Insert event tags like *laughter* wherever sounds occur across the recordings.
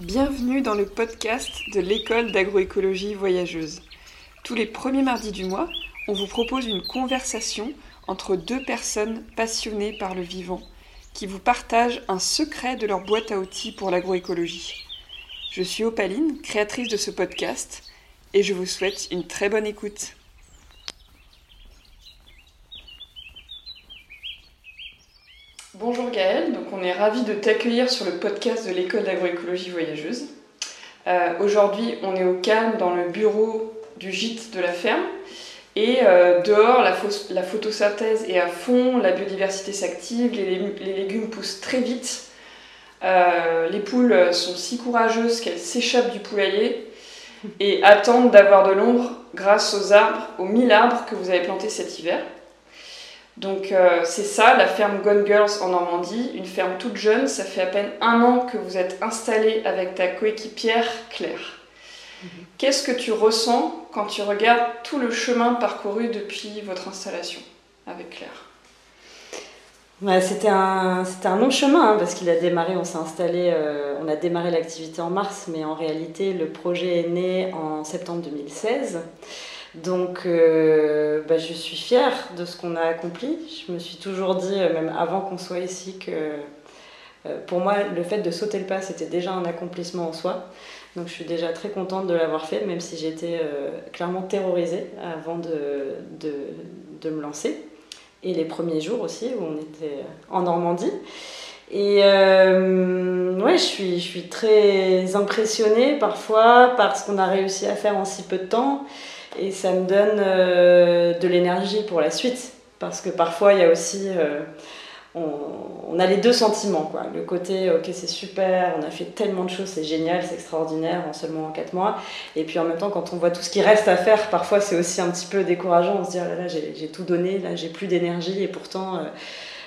Bienvenue dans le podcast de l'école d'agroécologie voyageuse. Tous les premiers mardis du mois, on vous propose une conversation entre deux personnes passionnées par le vivant qui vous partagent un secret de leur boîte à outils pour l'agroécologie. Je suis Opaline, créatrice de ce podcast, et je vous souhaite une très bonne écoute. Bonjour Gaëlle, donc on est ravis de t'accueillir sur le podcast de l'école d'agroécologie voyageuse. Euh, aujourd'hui, on est au calme dans le bureau du gîte de la ferme et euh, dehors, la, photosynthèse est à fond, la biodiversité s'active, les, les, légumes poussent très vite. Euh, les poules sont si courageuses qu'elles s'échappent du poulailler et attendent d'avoir de l'ombre grâce aux arbres, aux mille arbres que vous avez plantés cet hiver. Donc euh, c'est ça, la ferme Gone Girls en Normandie, une ferme toute jeune, ça fait à peine un an que vous êtes installée avec ta coéquipière Claire. Mhm. Qu'est-ce que tu ressens quand tu regardes tout le chemin parcouru depuis votre installation avec Claire? C'était un, un, long chemin hein, parce qu'il a démarré, on s'est installé, euh, on a démarré l'activité en mars, mais en réalité le projet est né en septembre 2016. Donc euh, bah, je suis fière de ce qu'on a accompli. Je me suis toujours dit, euh, même avant qu'on soit ici, que pour moi le fait de sauter le pas c'était déjà un accomplissement en soi. Donc je suis déjà très contente de l'avoir fait, même si j'étais clairement terrorisée avant de, de, de me lancer et les premiers jours aussi où on était en Normandie. Et euh, ouais, je suis, je suis très impressionnée parfois par ce qu'on a réussi à faire en si peu de temps. Et ça me donne euh, de l'énergie pour la suite. Parce que parfois, il y a aussi euh, on, a les deux sentiments. Quoi. Le côté, ok, c'est super, on a fait tellement de choses, c'est génial, c'est extraordinaire en seulement 4 mois. Et puis en même temps, quand on voit tout ce qui reste à faire, parfois c'est aussi un petit peu décourageant. On se dit, oh là là, j'ai tout donné, là j'ai plus d'énergie et pourtant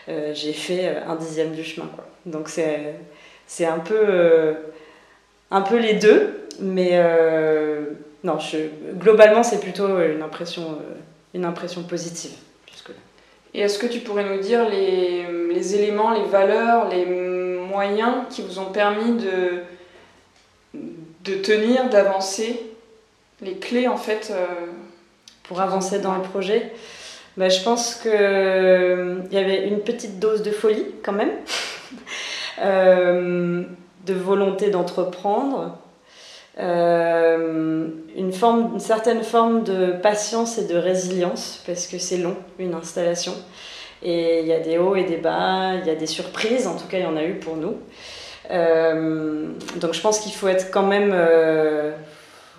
euh, j'ai fait un dixième du chemin. Quoi. Donc c'est un peu, un peu les deux, mais non, je, globalement c'est plutôt une impression, une impression positive. Et est-ce que tu pourrais nous dire les, les, éléments, les valeurs, les moyens qui vous ont permis de, de tenir, d'avancer, les clés en fait euh, Pour avancer dans le projet? Bah, Je pense qu'il euh, y avait une petite dose de folie quand même, *laughs* euh, de volonté d'entreprendre. Euh, une, certaine forme de patience et de résilience, parce que c'est long, une installation. Et il y a des hauts et des bas, il y a des surprises, en tout cas il y en a eu pour nous. Euh, donc je pense qu'il faut être quand même... Euh,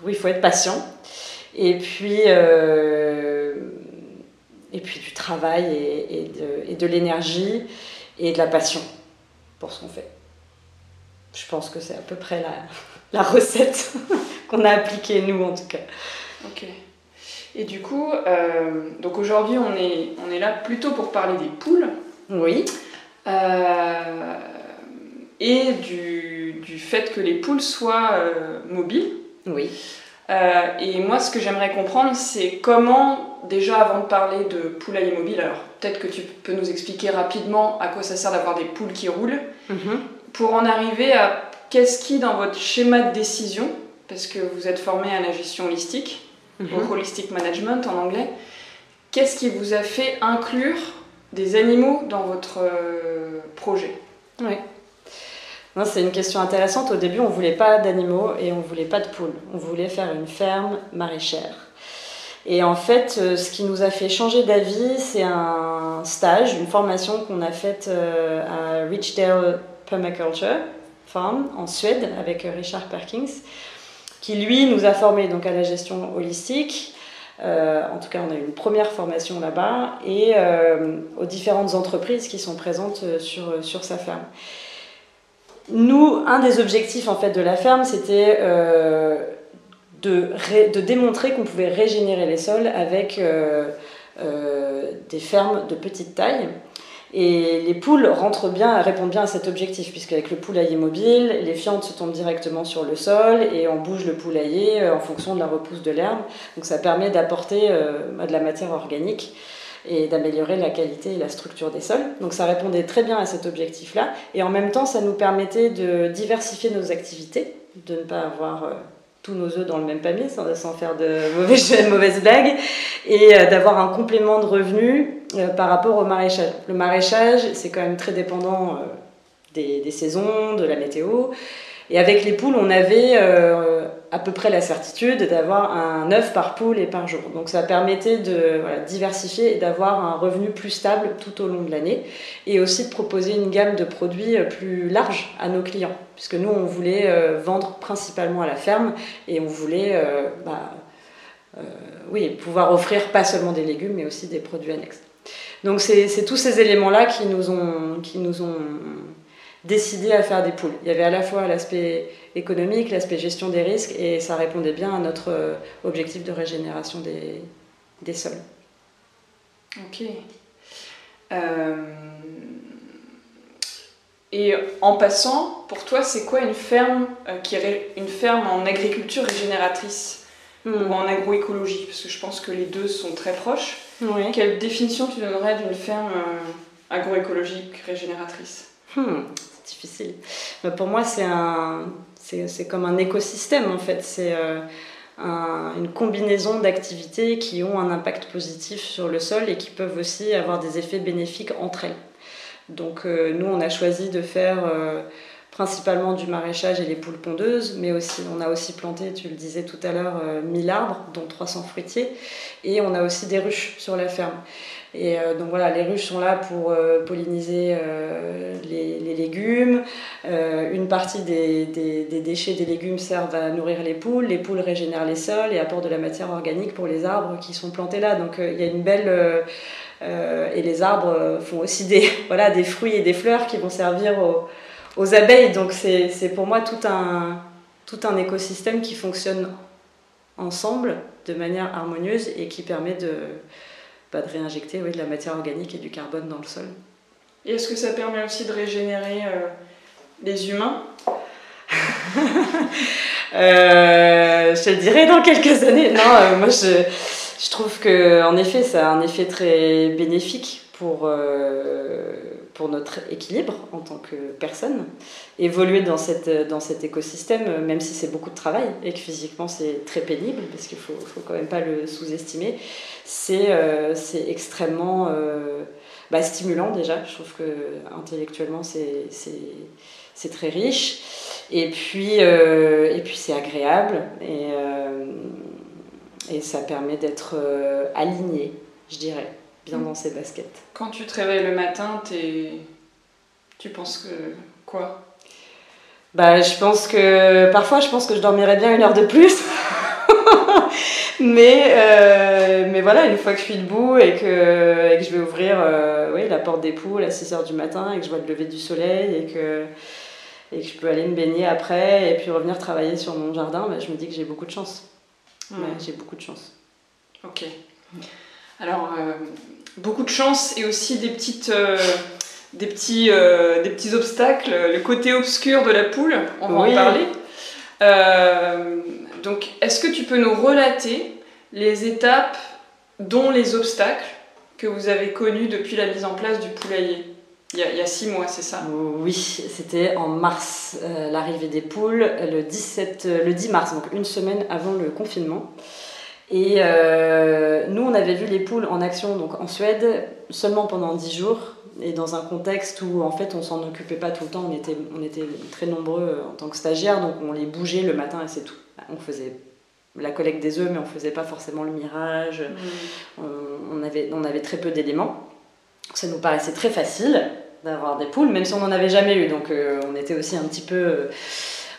oui, il faut être patient. Et puis, et puis du travail et, de, l'énergie et de la passion pour ce qu'on fait. Je pense que c'est à peu près la, la recette *laughs* qu'on a appliquée, nous en tout cas. Ok. Et du coup, euh, donc aujourd'hui, on est, on est là plutôt pour parler des poules. Oui. Euh, et du, du, fait que les poules soient euh, mobiles. Oui. et moi, ce que j'aimerais comprendre, c'est comment, déjà avant de parler de poulailler mobile, alors peut-être que tu peux nous expliquer rapidement à quoi ça sert d'avoir des poules qui roulent, mhm. pour en arriver à qu'est-ce qui, dans votre schéma de décision, parce que vous êtes formé à la gestion holistique, au mhm. holistic management en anglais, qu'est-ce qui vous a fait inclure des animaux dans votre euh, projet? Oui. C'est une question intéressante. Au début, on ne voulait pas d'animaux et on ne voulait pas de poules. On voulait faire une ferme maraîchère. Et en fait, euh, ce qui nous a fait changer d'avis, c'est un stage, une formation qu'on a faite euh, à Richdale Permaculture, en Suède avec Richard Perkins, qui lui nous a formés donc à la gestion holistique. Euh, en tout cas, on a eu une première formation là-bas et euh, aux différentes entreprises qui sont présentes euh, sur, sur sa ferme. Nous, un des objectifs en fait de la ferme, c'était de, de, démontrer qu'on pouvait régénérer les sols avec des fermes de petite taille. Et les poules rentrent bien, répondent bien à cet objectif, puisqu'avec le poulailler mobile, les fientes se tombent directement sur le sol et on bouge le poulailler euh, en fonction de la repousse de l'herbe. Donc ça permet d'apporter euh, de la matière organique et d'améliorer la qualité et la structure des sols. Donc ça répondait très bien à cet objectif-là. Et en même temps, ça nous permettait de diversifier nos activités, de ne pas avoir euh, tous nos œufs dans le même panier sans, faire de mauvaises, *laughs* mauvaises blagues, et d'avoir un complément de revenus euh, par rapport au maraîchage. Le maraîchage, c'est quand même très dépendant des, des, saisons, de la météo. Et avec les poules, on avait euh, à peu près la certitude d'avoir un œuf par poule et par jour. Donc ça permettait de diversifier et d'avoir un revenu plus stable tout au long de l'année. Et aussi de proposer une gamme de produits plus large à nos clients. Puisque nous, on voulait euh, vendre principalement à la ferme et on voulait euh, bah, euh, oui, pouvoir offrir pas seulement des légumes, mais aussi des produits annexes. Donc c'est tous ces éléments-là qui nous ont... Qui nous ont décidé à faire des poules. Il y avait à la fois l'aspect économique, l'aspect gestion des risques, et ça répondait bien à notre euh, objectif de régénération des, des sols. Ok. Euh, et en passant, pour toi, c'est quoi une ferme, euh, qui une ferme en agriculture régénératrice hmm. ou en agroécologie? Parce que je pense que les deux sont très proches. Quelle définition tu donnerais d'une ferme agroécologique régénératrice? Hmm difficile. Mais pour moi, c'est un, c'est comme un écosystème en fait. C'est euh, une combinaison d'activités qui ont un impact positif sur le sol et qui peuvent aussi avoir des effets bénéfiques entre elles. Donc euh, nous, on a choisi de faire euh, principalement du maraîchage et les poules pondeuses, mais aussi on a aussi planté, tu le disais tout à l'heure, 1000 arbres, dont 300 fruitiers, et on a aussi des ruches sur la ferme. Et euh, donc voilà, les ruches sont là pour euh, polliniser euh, les, légumes. une partie des, déchets des légumes servent à nourrir les poules. Les poules régénèrent les sols et apportent de la matière organique pour les arbres qui sont plantés là. Donc il y a une belle... et les arbres font aussi des, *laughs* voilà, des fruits et des fleurs qui vont servir aux, aux abeilles. Donc c'est pour moi tout un, tout un écosystème qui fonctionne ensemble de manière harmonieuse et qui permet de de réinjecter oui, de la matière organique et du carbone dans le sol. Et est-ce que ça permet aussi de régénérer euh, les humains? *laughs* Euh, Je te dirais dans quelques années. Non, euh, moi je, je trouve que en effet, ça a un effet très bénéfique pour pour notre équilibre en tant que personne, évoluer dans, cette, dans cet écosystème, même si c'est beaucoup de travail et que physiquement c'est très pénible, parce qu'il ne faut, faut, quand même pas le sous-estimer, c'est euh, extrêmement euh, bah, stimulant déjà. Je trouve que intellectuellement c'est très riche. Et puis, euh, puis c'est agréable et, et ça permet d'être aligné, je dirais bien dans ses baskets. Quand tu te réveilles le matin, es... tu penses que quoi? Bah, je pense que parfois je pense que je dormirais bien une heure de plus. *laughs* mais, euh, mais voilà, une fois que je suis debout et que, et que je vais ouvrir euh, oui, la porte des poules à 6 heures du matin et que je vois le lever du soleil et que, et que je peux aller me baigner après et puis revenir travailler sur mon jardin, bah, je me dis que j'ai beaucoup de chance. j'ai beaucoup de chance. Ok. Alors, euh, beaucoup de chance et aussi des, petites, euh, des, petits, euh, des petits obstacles, le côté obscur de la poule, on va en parler. Euh, donc, est-ce que tu peux nous relater les étapes, dont les obstacles, que vous avez connus depuis la mise en place du poulailler? Il y, a, il y a six mois, c'est ça? Oui, c'était en mars, l'arrivée des poules, le, 17, le 10 mars, donc une semaine avant le confinement. Et euh, nous, on avait vu les poules en action donc en Suède seulement pendant 10 jours et dans un contexte où en fait on s'en occupait pas tout le temps, on était, on était très nombreux en tant que stagiaires, donc on les bougeait le matin et c'est tout. On faisait la collecte des œufs, mais on faisait pas forcément le mirage, mmh. on, avait, on avait très peu d'éléments. Ça nous paraissait très facile d'avoir des poules, même si on n'en avait jamais eu, donc euh, on était aussi un petit peu... Euh,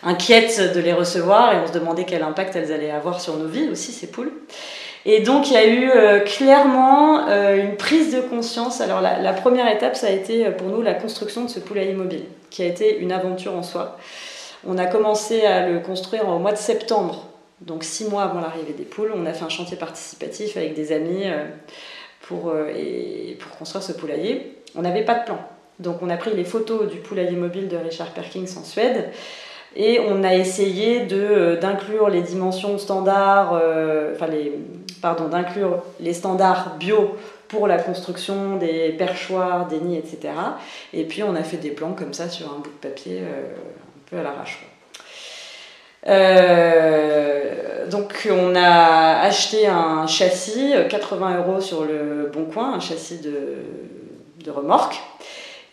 inquiète de les recevoir et on se demandait quel impact elles allaient avoir sur nos vies aussi, ces poules. Et donc il y a eu euh, clairement euh, une prise de conscience. Alors la, première étape, ça a été euh, pour nous la construction de ce poulailler mobile, qui a été une aventure en soi. On a commencé à le construire au mois de septembre, donc six mois avant l'arrivée des poules. On a fait un chantier participatif avec des amis pour, et, pour construire ce poulailler. On n'avait pas de plan. Donc on a pris les photos du poulailler mobile de Richard Perkins en Suède et on a essayé de, euh, d'inclure les dimensions standards, euh, enfin les, pardon, d'inclure les standards bio pour la construction des perchoirs, des nids, etc. Et puis on a fait des plans comme ça sur un bout de papier, un peu à l'arrache. Euh, donc on a acheté un châssis, 80 euros sur le bon coin, un châssis de, de remorque,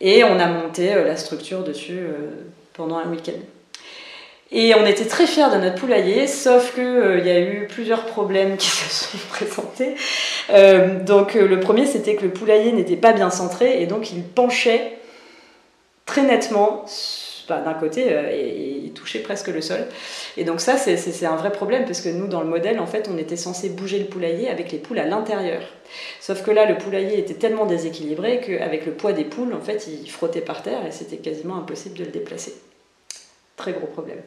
et on a monté euh, la structure dessus euh, pendant un week-end. Et on était très fiers de notre poulailler, sauf qu'il y a eu plusieurs problèmes qui *laughs* se sont présentés. donc le premier, c'était que le poulailler n'était pas bien centré et donc il penchait très nettement d'un côté euh, et, il touchait presque le sol. Et donc ça, c'est un vrai problème parce que nous, dans le modèle, en fait, on était censé bouger le poulailler avec les poules à l'intérieur. Sauf que là, le poulailler était tellement déséquilibré qu'avec le poids des poules, en fait, il frottait par terre et c'était quasiment impossible de le déplacer. Très gros problème.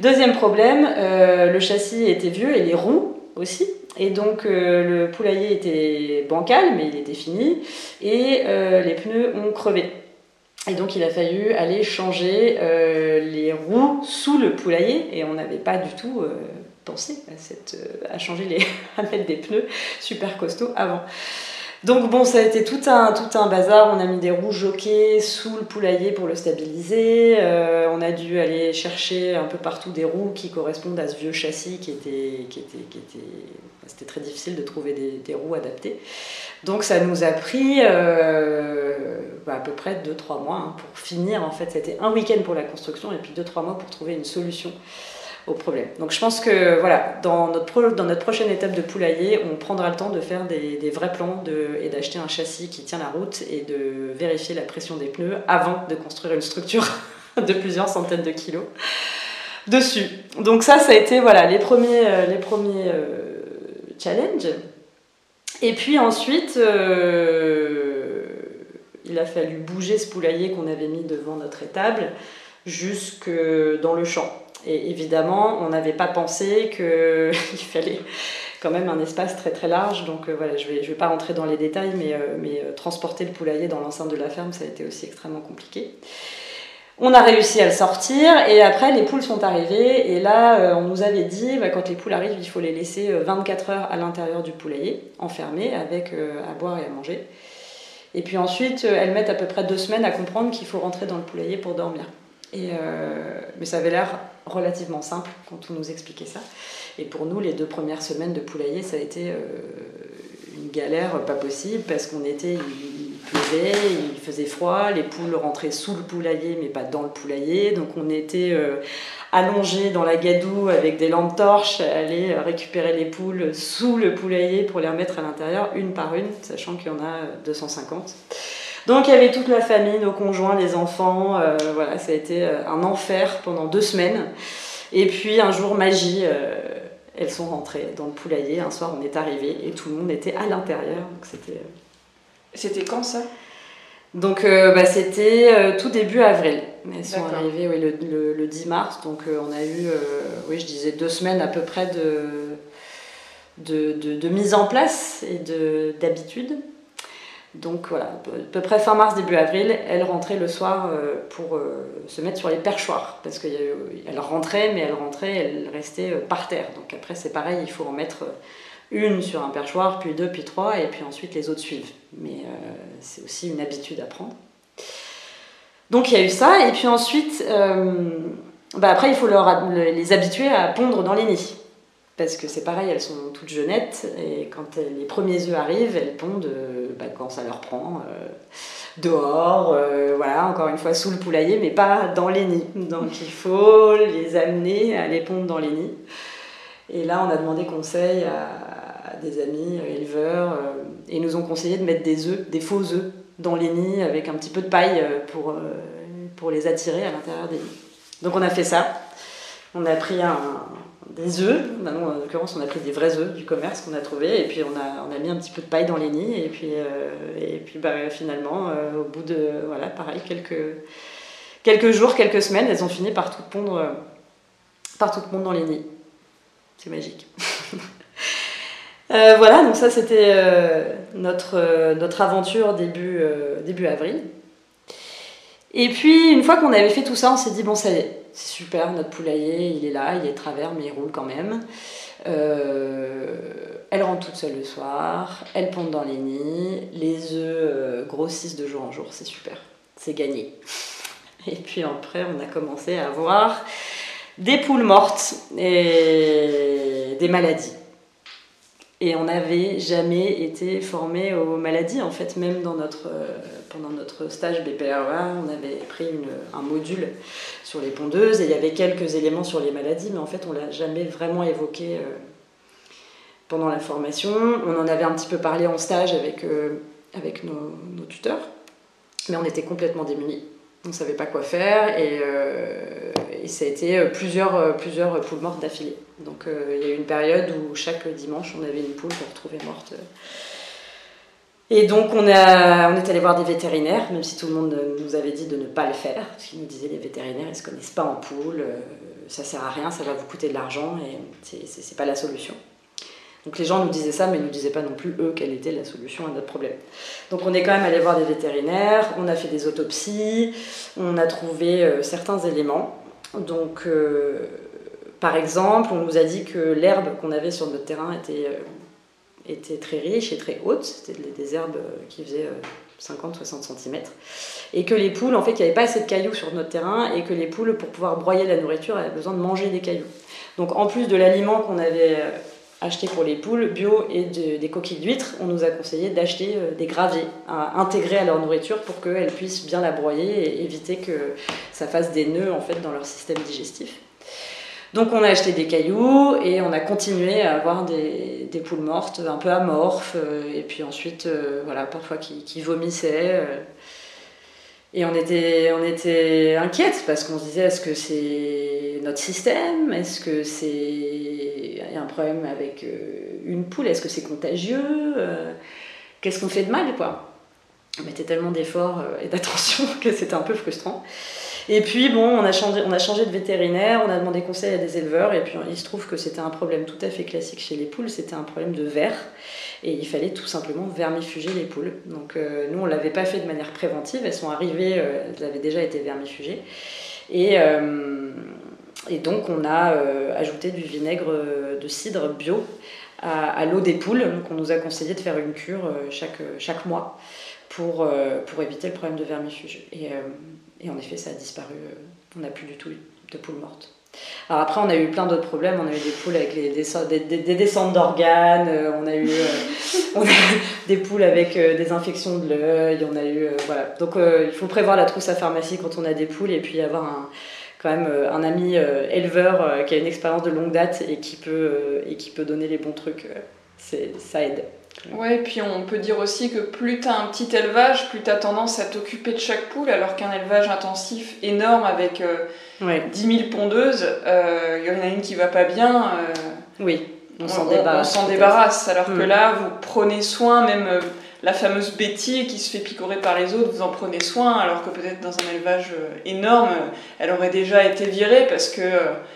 Deuxième problème, euh, le châssis était vieux et les roues aussi. Et donc euh, le poulailler était bancal, mais il était fini, et les pneus ont crevé. Et donc il a fallu aller changer euh, les roues sous le poulailler et on n'avait pas du tout euh, pensé euh, à changer les, *laughs* à mettre des pneus super costauds avant. Donc bon, ça a été tout un, tout un bazar. On a mis des roues jockey sous le poulailler pour le stabiliser. on a dû aller chercher un peu partout des roues qui correspondent à ce vieux châssis qui était, qui était, qui était c'était très difficile de trouver des, roues adaptées. Donc ça nous a pris euh, bah, à peu près 2-3 mois hein, pour finir. En fait, c'était un week-end pour la construction et puis 2-3 mois pour trouver une solution problème. Donc je pense que voilà, dans notre, dans notre prochaine étape de poulailler, on prendra le temps de faire des, vrais plans de, et d'acheter un châssis qui tient la route et de vérifier la pression des pneus avant de construire une structure *laughs* de plusieurs centaines de kilos dessus. Donc ça, ça a été voilà, les premiers, euh, les premiers euh, challenge. Et puis ensuite, euh, il a fallu bouger ce poulailler qu'on avait mis devant notre étable jusque dans le champ. Et évidemment, on n'avait pas pensé qu'il *laughs* fallait quand même un espace très très large. Donc euh, voilà, je ne vais, pas rentrer dans les détails, mais, euh, mais transporter le poulailler dans l'enceinte de la ferme, ça a été aussi extrêmement compliqué. On a réussi à le sortir et après les poules sont arrivées et là euh, on nous avait dit bah, quand les poules arrivent il faut les laisser 24 euh, heures à l'intérieur du poulailler enfermées avec euh, à boire et à manger. Et puis ensuite elles mettent à peu près deux semaines à comprendre qu'il faut rentrer dans le poulailler pour dormir. Et, mais ça avait l'air relativement simple quand on nous expliquait ça. Et pour nous les deux premières semaines de poulailler ça a été une galère pas possible parce qu'on était pleuvait, il faisait froid, les poules rentraient sous le poulailler mais pas dans le poulailler, donc on était euh, allongés dans la gadoue avec des lampes torches, aller récupérer les poules sous le poulailler pour les remettre à l'intérieur une par une, sachant qu'il y en a 250. Donc il y avait toute la famille, nos conjoints, les enfants, euh, voilà, ça a été euh, un enfer pendant deux semaines. Et puis un jour magie, elles sont rentrées dans le poulailler. Un soir, on est arrivé et tout le monde était à l'intérieur. Donc c'était c'était quand ça? Donc euh, bah, c'était euh, tout début avril. Elles sont arrivées oui, le, le, 10 mars, donc euh, on a eu, oui je disais deux semaines à peu près de, de, de, mise en place et d'habitude. Donc voilà, à peu près fin mars, début avril, elles rentraient le soir pour se mettre sur les perchoirs. Parce qu'elles rentraient, mais elles rentraient, elles restaient par terre. Donc après c'est pareil, il faut en mettre une sur un perchoir, puis deux, puis trois, et puis ensuite les autres suivent. Mais euh, c'est aussi une habitude à prendre. Donc il y a eu ça, et puis ensuite, euh, bah après il faut les habituer à pondre dans les nids. Parce que c'est pareil, elles sont toutes jeunettes, et quand les premiers œufs arrivent, elles pondent euh, bah, quand ça leur prend, dehors, voilà, encore une fois sous le poulailler, mais pas dans les nids. Donc il faut les amener à les pondre dans les nids. Et là, on a demandé conseil à, des amis euh, éleveurs euh, et ils nous ont conseillé de mettre des œufs, des faux œufs dans les nids avec un petit peu de paille euh, pour, pour les attirer à l'intérieur des nids. Donc on a fait ça. On a pris un, des œufs, en l'occurrence on a pris des vrais œufs du commerce qu'on a trouvé et puis on a, mis un petit peu de paille dans les nids et puis, puis bah, finalement au bout de voilà pareil quelques, jours, quelques semaines elles ont fini par tout pondre, par tout pondre dans les nids. C'est magique. *laughs* Euh, voilà, donc ça c'était euh, notre, euh, aventure début avril. Et puis, une fois qu'on avait fait tout ça, on s'est dit, bon, ça y est, c'est super, notre poulailler, il est là, il est travers, mais il roule quand même. Euh, elle rentre toute seule le soir, elle pond dans les nids, les œufs euh, grossissent de jour en jour, c'est super, c'est gagné. Et puis après, on a commencé à avoir des poules mortes et des maladies. Et on n'avait jamais été formé aux maladies. En fait, même euh, pendant notre stage BPRA, on avait pris un module sur les pondeuses et il y avait quelques éléments sur les maladies, mais en fait, on l'a jamais vraiment évoqué euh, pendant la formation. On en avait un petit peu parlé en stage avec, euh, avec nos, nos, tuteurs, mais on était complètement démunis. On ne savait pas quoi faire et, et ça a été plusieurs, plusieurs poules mortes d'affilée. Donc euh, il y a eu une période où chaque dimanche on avait une poule qu'on retrouvait morte. Et donc on, a, on est allé voir des vétérinaires, même si tout le monde nous avait dit de ne pas le faire, parce qu'ils nous disaient les vétérinaires ils se connaissent pas en poule, euh, ça sert à rien, ça va vous coûter de l'argent et c'est pas la solution. Donc les gens nous disaient ça, mais ils ne nous disaient pas non plus, eux, quelle était la solution à notre problème. Donc on est quand même allé voir des vétérinaires, on a fait des autopsies, on a trouvé euh, certains éléments. Donc par exemple, on nous a dit que l'herbe qu'on avait sur notre terrain était, euh, était très riche et très haute. C'était des herbes qui faisaient 50-60 euh, cm. Et que les poules, en fait, il n'y avait pas assez de cailloux sur notre terrain et que les poules, pour pouvoir broyer la nourriture, avaient besoin de manger des cailloux. Donc en plus de l'aliment qu'on avait euh, acheté pour les poules, bio et des coquilles d'huîtres, on nous a conseillé d'acheter des graviers à intégrer à leur nourriture pour qu'elles puissent bien la broyer et éviter que ça fasse des nœuds en fait dans leur système digestif. Donc on a acheté des cailloux et on a continué à avoir des, poules mortes un peu amorphes euh, et puis ensuite euh, voilà parfois qui, vomissaient euh. Et on était on était inquiète parce qu'on se disait est-ce que c'est notre système? Est-ce que c'est un problème avec une poule? Est-ce que c'est contagieux? Qu'est-ce qu'on fait de mal quoi on mettait tellement d'efforts et d'attention *laughs* que c'était un peu frustrant et puis, bon, on a, changé, de vétérinaire, on a demandé conseil à des éleveurs, et puis il se trouve que c'était un problème tout à fait classique chez les poules, c'était un problème de verre, et il fallait tout simplement vermifuger les poules. Donc, euh, nous, on ne l'avait pas fait de manière préventive, elles sont arrivées, euh, elles avaient déjà été vermifugées. Et, euh, donc, on a ajouté du vinaigre de cidre bio à, l'eau des poules. Donc, on nous a conseillé de faire une cure chaque, chaque mois pour, pour éviter le problème de vermifuge. Et en effet, ça a disparu. Euh, on n'a plus du tout de poules mortes. Alors après, on a eu plein d'autres problèmes. On a eu des poules avec des, des, descentes d'organes. Euh, on a eu euh, *laughs* des poules avec des infections de l'œil. On a eu voilà. Donc il faut prévoir la trousse à pharmacie quand on a des poules et puis avoir un, quand même un ami éleveur qui a une expérience de longue date et qui peut et qui peut donner les bons trucs. ça aide. Ouais, puis on peut dire aussi que plus tu as un petit élevage, plus tu as tendance à t'occuper de chaque poule, alors qu'un élevage intensif énorme avec 10 000 pondeuses, il euh, y en a une qui va pas bien. Euh, oui, on, s'en débarrasse. On s'en débarrasse, alors que mm. là, vous prenez soin, même euh, la fameuse bêtise qui se fait picorer par les autres, vous en prenez soin, alors que peut-être dans un élevage énorme, elle aurait déjà été virée parce que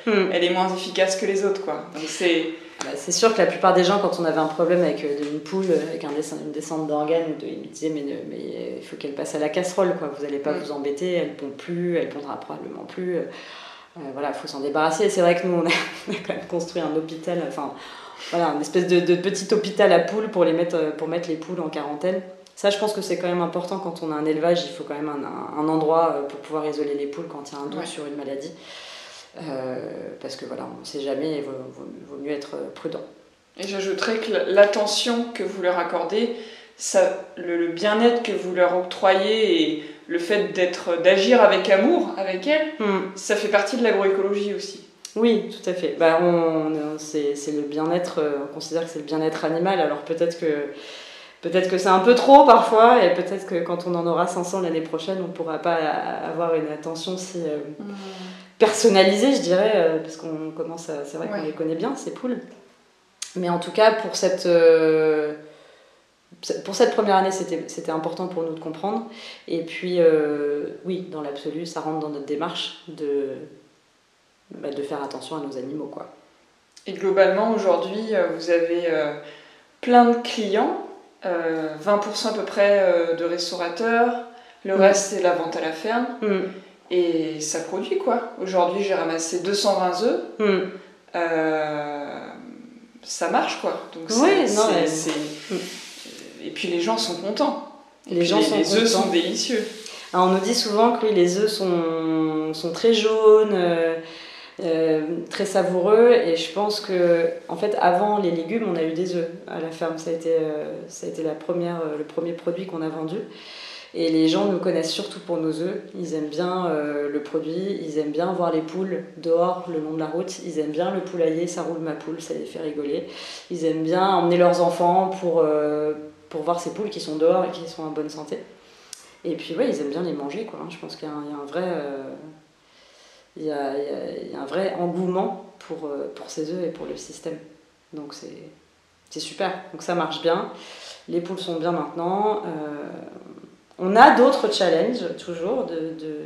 mm. elle est moins efficace que les autres, quoi. Donc c'est bah, c'est sûr que la plupart des gens, quand on avait un problème avec euh, une poule, avec un une descente d'organes, ils me disaient mais, mais, il faut qu'elle passe à la casserole, quoi. vous n'allez pas mm. vous embêter, elle ne pond plus, elle pondra probablement plus. Euh, voilà, il faut s'en débarrasser. C'est vrai que nous, *laughs* on a, quand même construit un hôpital, enfin voilà, une espèce de, de, petit hôpital à poules pour, les mettre, euh, pour mettre les poules en quarantaine. Ça, je pense que c'est quand même important quand on a un élevage, il faut quand même un, un, endroit pour pouvoir isoler les poules quand il y a un doute sur une maladie. Euh, parce que voilà, on ne sait jamais, il vaut, mieux être prudent. Et j'ajouterais que l'attention que vous leur accordez, ça, le, bien-être que vous leur octroyez et le fait d'être, d'agir avec amour avec elles, hmm. ça fait partie de l'agroécologie aussi. Oui, tout à fait. Bah, on, c'est, le bien-être, euh, on considère que c'est le bien-être animal, alors peut-être que, peut-être que c'est un peu trop parfois, et peut-être que quand on en aura 500 l'année prochaine, on ne pourra pas avoir une attention si, euh, hmm personnalisé, je dirais, euh, parce qu'on commence à. C'est vrai qu'on les connaît bien, ces poules. Mais en tout cas, pour cette, euh, pour cette première année, c'était important pour nous de comprendre. Et puis, euh, oui, dans l'absolu, ça rentre dans notre démarche de, bah, de faire attention à nos animaux. Quoi. Et globalement, aujourd'hui, vous avez plein de clients, 20% à peu près de restaurateurs, Le Mm. reste, c'est la vente à la ferme. Mm. Et ça produit quoi? Aujourd'hui, j'ai ramassé 220 œufs. Mm. Euh, ça marche quoi. Donc Ouais, non, ouais. c'est- Et puis les gens sont contents. Et Les puis gens sont les œufs sont délicieux. Alors, on nous dit souvent que les œufs sont, sont très jaunes, euh, euh, très savoureux, et je pense que, en fait, avant les légumes, on a eu des œufs à la ferme. Ça a été, euh, ça a été la première, euh, le premier produit qu'on a vendu. Et les gens nous connaissent surtout pour nos œufs. Ils aiment bien euh, le produit, ils aiment bien voir les poules dehors le long de la route, ils aiment bien le poulailler, ça roule ma poule, ça les fait rigoler. Ils aiment bien emmener leurs enfants pour, euh, pour voir ces poules qui sont dehors et qui sont en bonne santé. Et puis ouais, ils aiment bien les manger quoi. hein. Je pense qu'il y, a un- vrai, il y a, un vrai engouement pour, euh, pour ces œufs et pour le système. Donc c'est super. Donc ça marche bien. Les poules sont bien maintenant. On a d'autres challenges toujours de, de,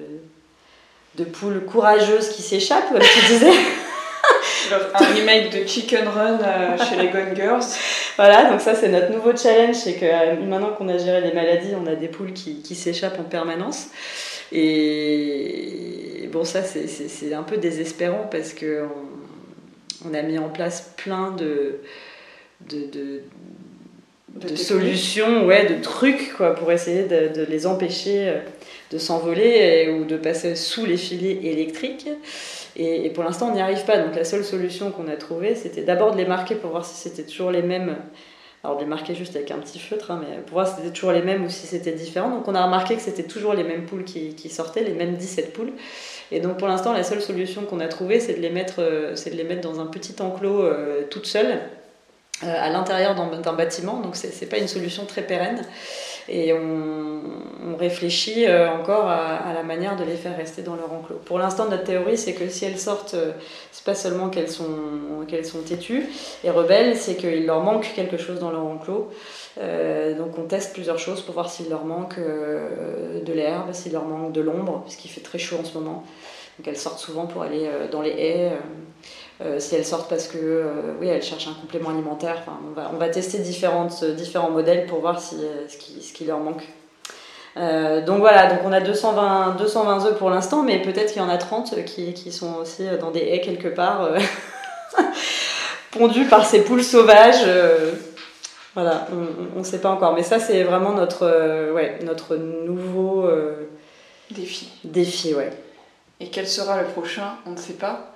de poules courageuses qui s'échappent, comme tu disais. *laughs* Un remake de Chicken Run euh, *laughs* chez les Gone Girls. Voilà, donc ça c'est notre nouveau challenge, c'est que euh, maintenant qu'on a géré les maladies, on a des poules qui, qui s'échappent en permanence. Et bon, ça c'est- un peu désespérant parce que on, on a mis en place plein de, de, de, De solutions, ouais, de trucs quoi, pour essayer de, de les empêcher euh, de s'envoler ou de passer sous les filets électriques. Et, et pour l'instant, on n'y arrive pas. Donc la seule solution qu'on a trouvée, c'était d'abord de les marquer pour voir si c'était toujours les mêmes. Alors de les marquer juste avec un petit feutre, hein, mais pour voir si c'était toujours les mêmes ou si c'était différent. Donc on a remarqué que c'était toujours les mêmes poules qui, qui sortaient, les mêmes 17 poules. Et donc pour l'instant, la seule solution qu'on a trouvée, c'est de les mettre, euh, de les mettre dans un petit enclos euh, toutes seules. Euh, à l'intérieur d'un bâtiment, donc c'est c'est pas une solution très pérenne. Et on, on réfléchit euh, encore à, à la manière de les faire rester dans leur enclos. Pour l'instant, notre théorie, c'est que si elles sortent, euh, c'est pas seulement qu'elles sont, qu'elles sont têtues et rebelles, c'est qu'il leur manque quelque chose dans leur enclos. Euh, donc on teste plusieurs choses pour voir s'il leur manque de l'herbe, s'il leur manque de l'ombre, parce qu'il fait très chaud en ce moment. Donc elles sortent souvent pour aller euh, dans les haies. euh, euh, si elles sortent parce que euh, oui, elles cherchent un complément alimentaire. Enfin, on, va, on va tester différentes, différents modèles pour voir si, ce, qui, ce qui leur manque. Donc voilà, donc on a 220, 220 œufs pour l'instant, mais peut-être qu'il y en a 30 qui, qui sont aussi dans des haies quelque part, *laughs* pondus par ces poules sauvages. voilà, on ne sait pas encore. Mais ça, c'est vraiment notre, ouais, notre nouveau Défi. défi. Ouais. Et quel sera le prochain On ne sait pas.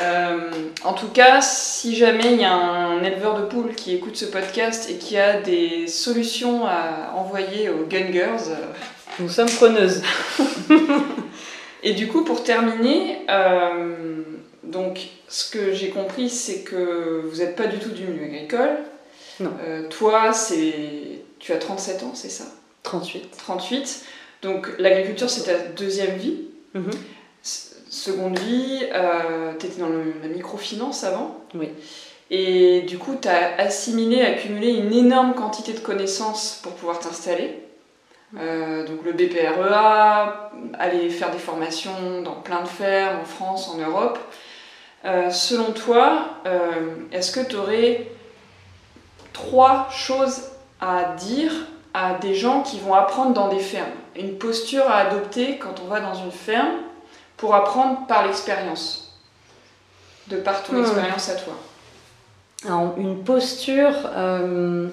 Euh, en tout cas, si jamais il y a un éleveur de poules qui écoute ce podcast et qui a des solutions à envoyer aux Gun Girls, euh, Nous sommes preneuses. *laughs* Et du coup, pour terminer, euh, donc ce que j'ai compris, c'est que vous n'êtes pas du tout du milieu agricole. Non. Euh, toi, c'est tu as 37 ans, c'est ça? 38. 38. Donc l'agriculture, c'est ta deuxième vie. Mhm. Seconde vie, tu étais dans le- la microfinance avant. Oui. Et du coup, tu as assimilé, accumulé une énorme quantité de connaissances pour pouvoir t'installer. Euh, donc le BPREA, aller faire des formations dans plein de fermes en France, en Europe. Euh, selon toi, euh, est-ce que tu aurais trois choses à dire à des gens qui vont apprendre dans des fermes? Une posture à adopter quand on va dans une ferme pour apprendre par l'expérience, de par ton Hmm. expérience à toi. Alors, une posture, euh,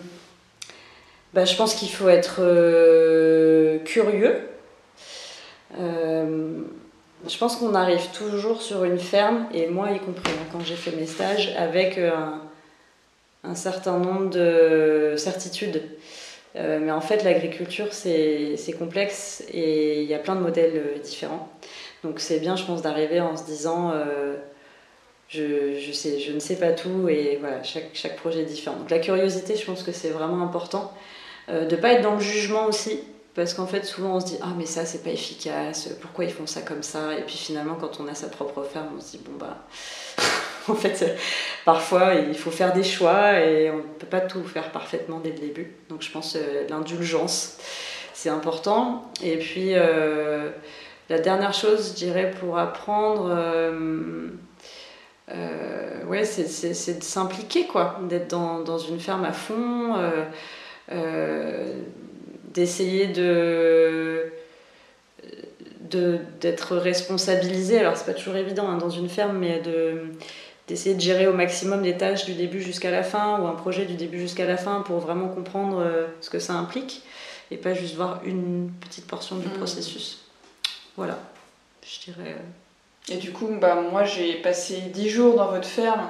bah, je pense qu'il faut être euh, curieux. Euh, je pense qu'on arrive toujours sur une ferme, et moi y compris, hein, quand j'ai fait mes stages, avec un, un certain nombre de certitudes. Euh, mais en fait, l'agriculture, c'est c'est complexe et il y a plein de modèles euh, différents. Donc c'est bien, je pense, d'arriver en se disant... euh, je, je, ne sais pas tout et voilà, chaque, chaque projet est différent. Donc la curiosité, je pense que c'est vraiment important. Euh, de ne pas être dans le jugement aussi, parce qu'en fait, souvent on se dit Ah, mais ça, c'est pas efficace, pourquoi ils font ça comme ça? Et puis finalement, quand on a sa propre ferme, on se dit Bon, bah, *laughs* en fait, parfois, il faut faire des choix et on ne peut pas tout faire parfaitement dès le début. Donc je pense euh, l'indulgence, c'est important. Et puis, euh, la dernière chose, je dirais, pour apprendre. euh, euh, ouais, c'est- de s'impliquer, quoi, d'être dans, dans une ferme à fond, euh, d'essayer de, d'être responsabilisé. Alors, c'est pas toujours évident hein, dans une ferme, mais de d'essayer de gérer au maximum les tâches du début jusqu'à la fin ou un projet du début jusqu'à la fin pour vraiment comprendre ce que ça implique et pas juste voir une petite portion du mmh. processus. Voilà, je dirais. Euh. Et du coup, bah, moi j'ai passé dix jours dans votre ferme,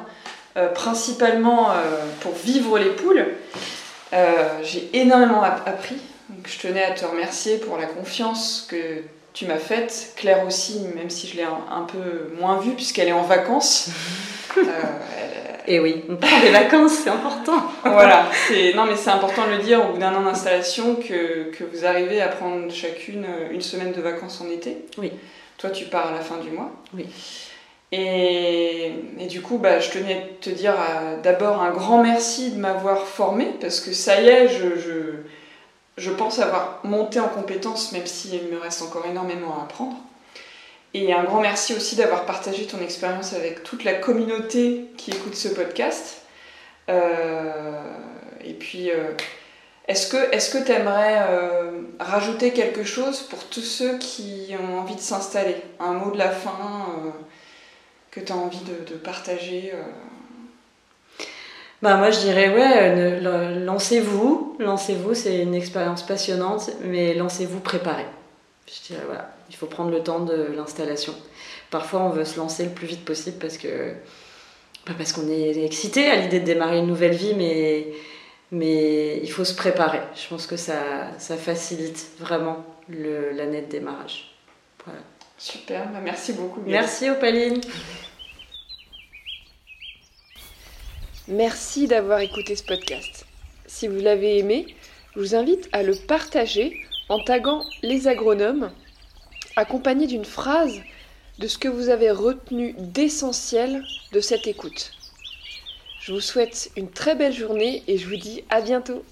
euh, principalement pour vivre les poules. j'ai énormément appris. Donc, je tenais à te remercier pour la confiance que tu m'as faite. Claire aussi, même si je l'ai un, peu moins vue puisqu'elle est en vacances. *laughs* Et oui, on prend des vacances, c'est important. voilà, c'est non mais c'est important de le dire au bout d'un an d'installation que, que, vous arrivez à prendre chacune euh, une semaine de vacances en été. Oui. Toi, tu pars à la fin du mois. Oui. Et, et du coup, bah, je tenais à te dire euh, d'abord un grand merci de m'avoir formée parce que ça y est, je, je, je pense avoir monté en compétence, même s'il me reste encore énormément à apprendre. Et un grand merci aussi d'avoir partagé ton expérience avec toute la communauté qui écoute ce podcast. Euh, et puis, euh, est-ce que tu aimerais euh, rajouter quelque chose pour tous ceux qui ont envie de s'installer? Un mot de la fin que tu as envie de, partager bah moi je dirais ouais, lancez-vous, lancez-vous, c'est une expérience passionnante, mais lancez-vous préparé. Je dirais voilà, il faut prendre le temps de l'installation. Parfois, on veut se lancer le plus vite possible parce que bah, parce qu'on est excité à l'idée de démarrer une nouvelle vie, mais mais il faut se préparer. Je pense que ça, ça facilite vraiment l'année de démarrage. Voilà. Super, bah, merci beaucoup. Merci Opaline. Merci d'avoir écouté ce podcast. Si vous l'avez aimé, je vous invite à le partager en taguant les agronomes accompagné d'une phrase de ce que vous avez retenu d'essentiel de cette écoute. Je vous souhaite une très belle journée et je vous dis à bientôt.